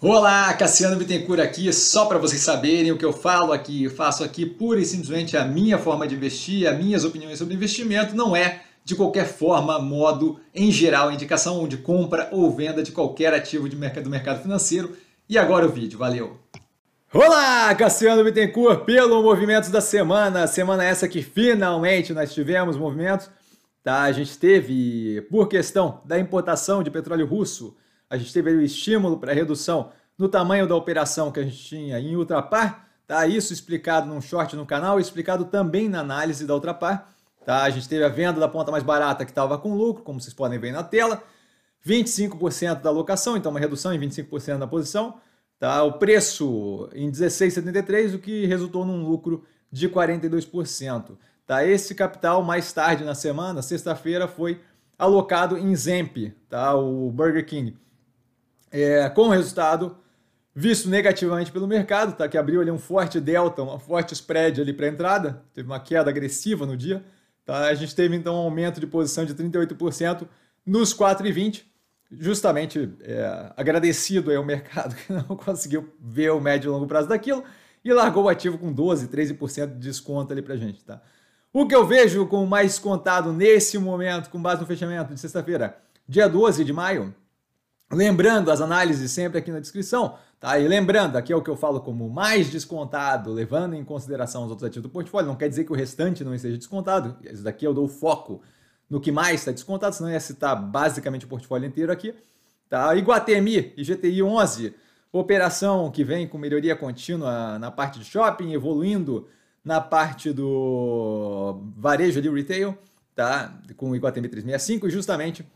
Olá, Cassiano Bittencourt aqui, só para vocês saberem o que eu falo aqui, eu faço aqui pura e simplesmente a minha forma de investir, as minhas opiniões sobre investimento, não é de qualquer forma, modo, em geral, indicação de compra ou venda de qualquer ativo de mercado, do mercado financeiro. E agora o vídeo, valeu! Olá, Cassiano Bittencourt, pelo Movimentos da Semana, semana essa que finalmente nós tivemos movimentos, tá? A gente teve, por questão da importação de petróleo russo, a gente teve o estímulo para redução no tamanho da operação que a gente tinha em Ultrapar, tá? Isso explicado num short no canal, explicado também na análise da Ultrapar, tá? A gente teve a venda da ponta mais barata que estava com lucro, como vocês podem ver na tela, 25% da alocação, então uma redução em 25% da posição, tá? O preço em 16,73, o que resultou num lucro de 42%, tá? Esse capital mais tarde na semana, sexta-feira, foi alocado em Zemp, tá? O Burger King é, com o resultado visto negativamente pelo mercado, tá? que abriu ali um forte delta, uma forte spread ali para entrada, teve uma queda agressiva no dia. Tá? A gente teve então um aumento de posição de 38% nos 4,20, justamente é, agradecido ao mercado que não conseguiu ver o médio e longo prazo daquilo e largou o ativo com 12, 13% de desconto ali para gente. Tá? O que eu vejo como mais descontado nesse momento, com base no fechamento de sexta-feira, dia 12 de maio, Lembrando as análises sempre aqui na descrição, tá? E lembrando, aqui é o que eu falo como mais descontado, levando em consideração os outros ativos do portfólio, não quer dizer que o restante não esteja descontado, isso daqui eu dou foco no que mais está descontado, senão ia citar basicamente o portfólio inteiro aqui, tá? Iguatemi e GTI 11, operação que vem com melhoria contínua na parte de shopping, evoluindo na parte do varejo ali, retail, tá? Com o Iguatemi 365 e justamente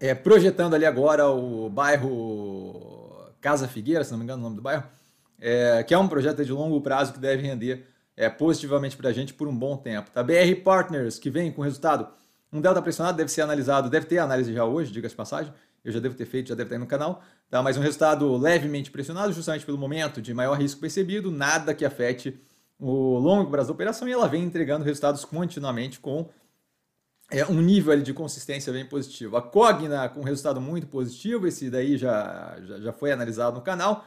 é, projetando ali agora o bairro Casa Figueira, se não me engano o nome do bairro, é, que é um projeto de longo prazo que deve render é, positivamente para a gente por um bom tempo. Tá? BR Partners, que vem com resultado, um delta pressionado deve ser analisado, deve ter análise já hoje, diga-se de passagem, eu já devo ter feito, já deve estar aí no canal, tá? mas um resultado levemente pressionado, justamente pelo momento de maior risco percebido, nada que afete o longo prazo da operação e ela vem entregando resultados continuamente com é um nível de consistência bem positivo. A Cogna com resultado muito positivo, esse daí já, já, já foi analisado no canal,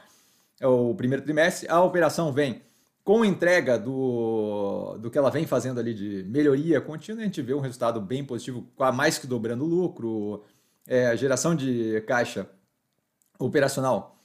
é o primeiro trimestre. A operação vem com entrega do, do que ela vem fazendo ali de melhoria contínua, a gente vê um resultado bem positivo, mais que dobrando o lucro, é, geração de caixa operacional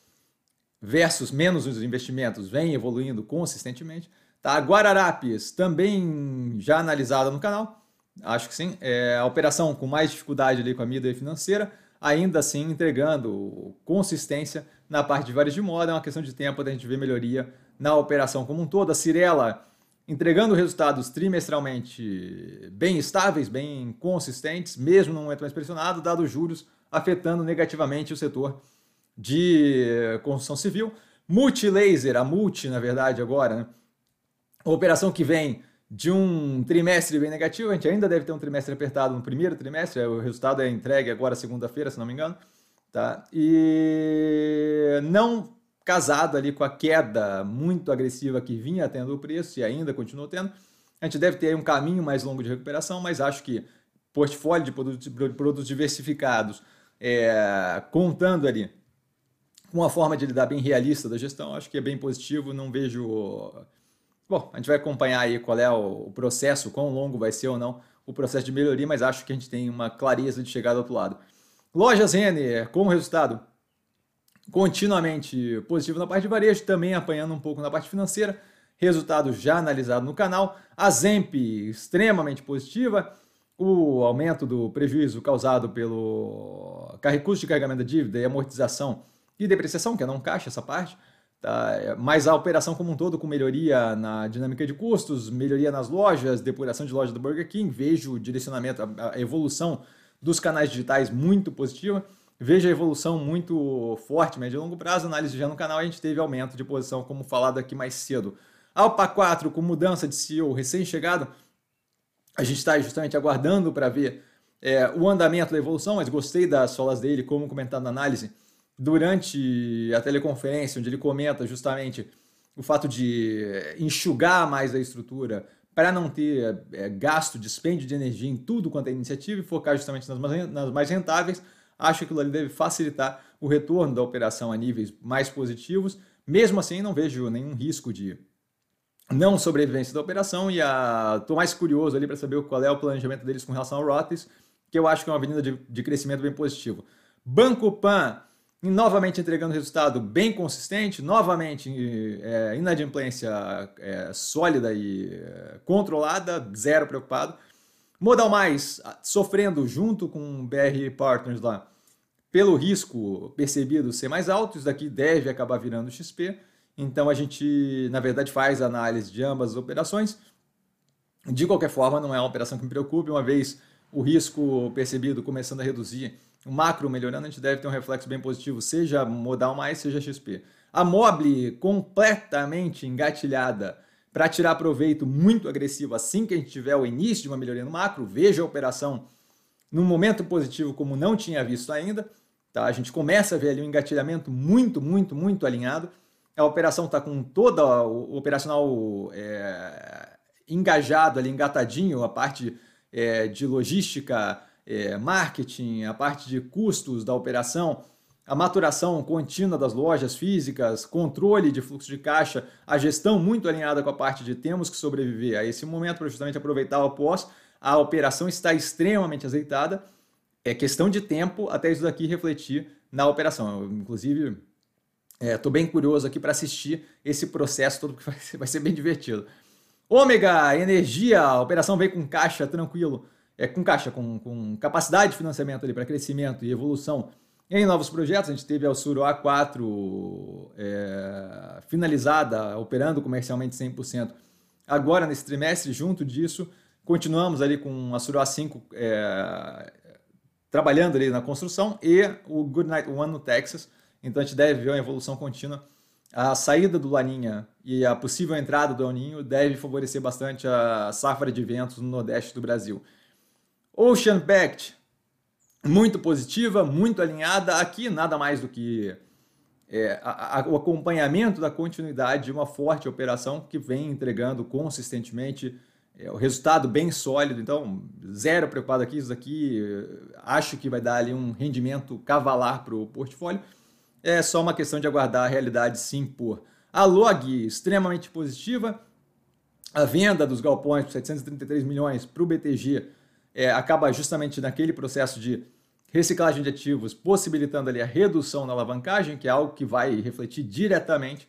versus menos os investimentos vem evoluindo consistentemente. Tá? Guararapes também já analisada no canal Acho que sim. É, a operação com mais dificuldade ali com a mídia financeira, ainda assim entregando consistência na parte de varejo de moda. É uma questão de tempo da gente ver melhoria na operação como um todo. A Cirela entregando resultados trimestralmente bem estáveis, bem consistentes, mesmo num momento mais pressionado, dado os juros afetando negativamente o setor de construção civil. Multilaser, a Multi, na verdade, agora, né? A operação que vem de um trimestre bem negativo, a gente ainda deve ter um trimestre apertado no primeiro trimestre, o resultado é entregue agora segunda-feira, se não me engano, tá? E não casado ali com a queda muito agressiva que vinha tendo o preço e ainda continuou tendo, a gente deve ter um caminho mais longo de recuperação, mas acho que portfólio de produtos, produtos diversificados, é, contando ali com uma forma de lidar bem realista da gestão, acho que é bem positivo, não vejo Bom, a gente vai acompanhar aí qual é o processo, quão longo vai ser ou não o processo de melhoria, mas acho que a gente tem uma clareza de chegar do outro lado. Lojas Renner, com resultado continuamente positivo na parte de varejo, também apanhando um pouco na parte financeira, resultado já analisado no canal. A Zemp, extremamente positiva, o aumento do prejuízo causado pelo custo de carregamento da dívida e amortização e depreciação, que é não caixa essa parte, Tá? Mas a operação como um todo, com melhoria na dinâmica de custos, melhoria nas lojas, depuração de loja do Burger King, vejo o direcionamento, a evolução dos canais digitais muito positiva. Vejo a evolução muito forte, médio e longo prazo. Análise já no canal, a gente teve aumento de posição, como falado aqui mais cedo. Alpa 4, com mudança de CEO recém-chegado, a gente está justamente aguardando para ver é, o andamento da evolução, mas gostei das solas dele, como comentado na análise durante a teleconferência, onde ele comenta justamente o fato de enxugar mais a estrutura para não ter é, gasto, dispêndio de energia em tudo quanto é iniciativa e focar justamente nas mais, nas mais rentáveis, acho que aquilo ali deve facilitar o retorno da operação a níveis mais positivos. Mesmo assim, não vejo nenhum risco de não sobrevivência da operação e estou mais curioso ali para saber qual é o planejamento deles com relação ao Rotes, que eu acho que é uma avenida de, de crescimento bem positivo. Banco Pan novamente entregando resultado bem consistente, novamente é, inadimplência é, sólida e é, controlada, zero preocupado. Modal Mais sofrendo junto com BR Partners lá pelo risco percebido ser mais alto, isso daqui deve acabar virando XP. Então a gente, na verdade, faz análise de ambas as operações. De qualquer forma, não é uma operação que me preocupe, uma vez o risco percebido começando a reduzir, o macro melhorando, a gente deve ter um reflexo bem positivo, seja modal mais, seja XP. A Mobile completamente engatilhada para tirar proveito muito agressivo assim que a gente tiver o início de uma melhoria no macro, veja a operação num momento positivo como não tinha visto ainda. Tá? A gente começa a ver ali um engatilhamento muito, muito, muito alinhado. A operação está com toda o operacional é, engajado ali, engatadinho, a parte é, de logística, é, marketing, a parte de custos da operação, a maturação contínua das lojas físicas, controle de fluxo de caixa, a gestão muito alinhada com a parte de temos que sobreviver a esse momento para justamente aproveitar o pós. A operação está extremamente azeitada. É questão de tempo até isso daqui refletir na operação. Eu, inclusive, estou é, bem curioso aqui para assistir esse processo todo, que vai ser, vai ser bem divertido. Ômega, energia, a operação veio com caixa tranquilo, é, com caixa, com, com capacidade de financiamento para crescimento e evolução em novos projetos. A gente teve a Suro A4 é, finalizada, operando comercialmente 100%. Agora, nesse trimestre, junto disso, continuamos ali com a Suro A5 é, trabalhando ali na construção e o Goodnight One no Texas. Então a gente deve ver uma evolução contínua a saída do Laninha e a possível entrada do El Ninho deve favorecer bastante a safra de ventos no nordeste do Brasil. Ocean Pact, muito positiva, muito alinhada. Aqui nada mais do que é, a, a, o acompanhamento da continuidade de uma forte operação que vem entregando consistentemente é, o resultado bem sólido. Então, zero preocupado aqui. Isso aqui acho que vai dar ali um rendimento cavalar para o portfólio. É só uma questão de aguardar a realidade se impor. A log extremamente positiva. A venda dos galpões por 733 milhões para o BTG é, acaba justamente naquele processo de reciclagem de ativos, possibilitando ali a redução na alavancagem, que é algo que vai refletir diretamente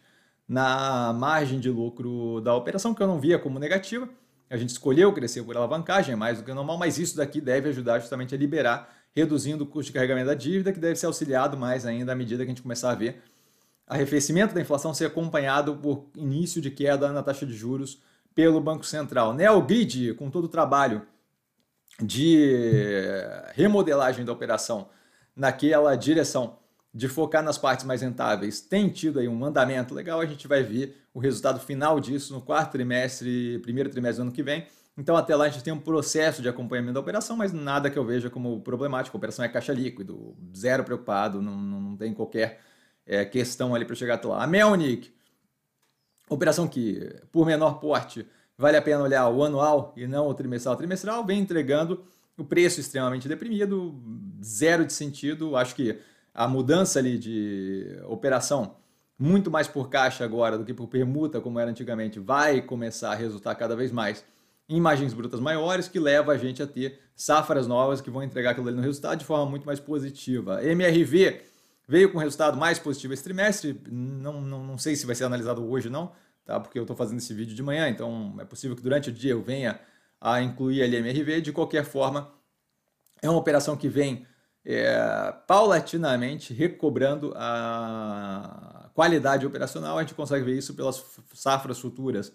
na margem de lucro da operação, que eu não via como negativa. A gente escolheu crescer por alavancagem, é mais do que normal, mas isso daqui deve ajudar justamente a liberar reduzindo o custo de carregamento da dívida, que deve ser auxiliado mais ainda à medida que a gente começar a ver arrefecimento da inflação ser acompanhado por início de queda na taxa de juros pelo Banco Central. Neogrid, com todo o trabalho de remodelagem da operação naquela direção de focar nas partes mais rentáveis, tem tido aí um andamento legal, a gente vai ver o resultado final disso no quarto trimestre, primeiro trimestre do ano que vem, então, até lá, a gente tem um processo de acompanhamento da operação, mas nada que eu veja como problemático. A operação é caixa líquido, zero preocupado, não, não, tem qualquer é, questão ali para chegar até lá. A Melnick, operação que, por menor porte, vale a pena olhar o anual e não o trimestral. O trimestral vem entregando o preço extremamente deprimido, zero de sentido. Acho que a mudança ali de operação, muito mais por caixa agora do que por permuta, como era antigamente, vai começar a resultar cada vez mais imagens brutas maiores, que leva a gente a ter safras novas que vão entregar aquilo ali no resultado de forma muito mais positiva. MRV veio com resultado mais positivo esse trimestre, não, não, não sei se vai ser analisado hoje não, tá? porque eu estou fazendo esse vídeo de manhã, então é possível que durante o dia eu venha a incluir ali MRV. De qualquer forma, é uma operação que vem é, paulatinamente recobrando a qualidade operacional. A gente consegue ver isso pelas safras futuras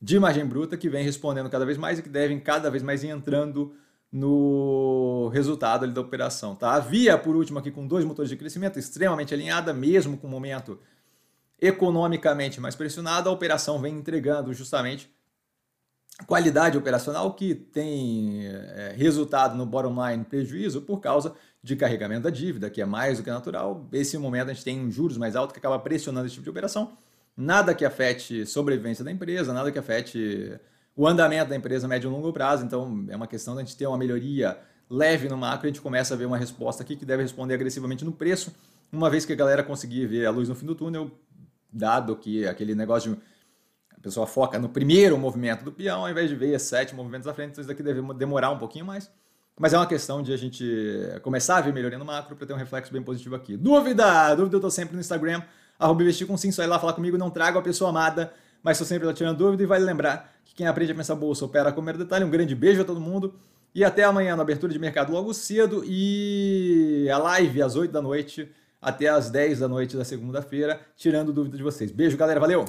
de margem bruta que vem respondendo cada vez mais e que devem cada vez mais entrando no resultado ali da operação. Tá? A Via, por último, aqui com dois motores de crescimento, extremamente alinhada, mesmo com o momento economicamente mais pressionado, a operação vem entregando justamente qualidade operacional que tem é, resultado no bottom line prejuízo por causa de carregamento da dívida, que é mais do que natural. Esse momento a gente tem juros mais alto que acaba pressionando esse tipo de operação nada que afete sobrevivência da empresa, nada que afete o andamento da empresa a médio e longo prazo. Então, é uma questão da gente ter uma melhoria leve no macro, a gente começa a ver uma resposta aqui que deve responder agressivamente no preço. uma vez que a galera conseguir ver a luz no fim do túnel, dado que aquele negócio de a pessoa foca no primeiro movimento do peão, ao invés de ver sete movimentos à frente, então isso daqui deve demorar um pouquinho mais. Mas é uma questão de a gente começar a ver melhoria no macro para ter um reflexo bem positivo aqui. Dúvida? Dúvida eu tô sempre no Instagram, arroba investir com sim, só ir lá falar comigo, não trago a pessoa amada, mas estou sempre lá tirando dúvida e vale lembrar que quem aprende a pensar bolsa opera com o detalhe. Um grande beijo a todo mundo e até amanhã na abertura de mercado logo cedo e a live às 8 da noite até às 10 da noite da segunda-feira, tirando dúvida de vocês. Beijo, galera, valeu!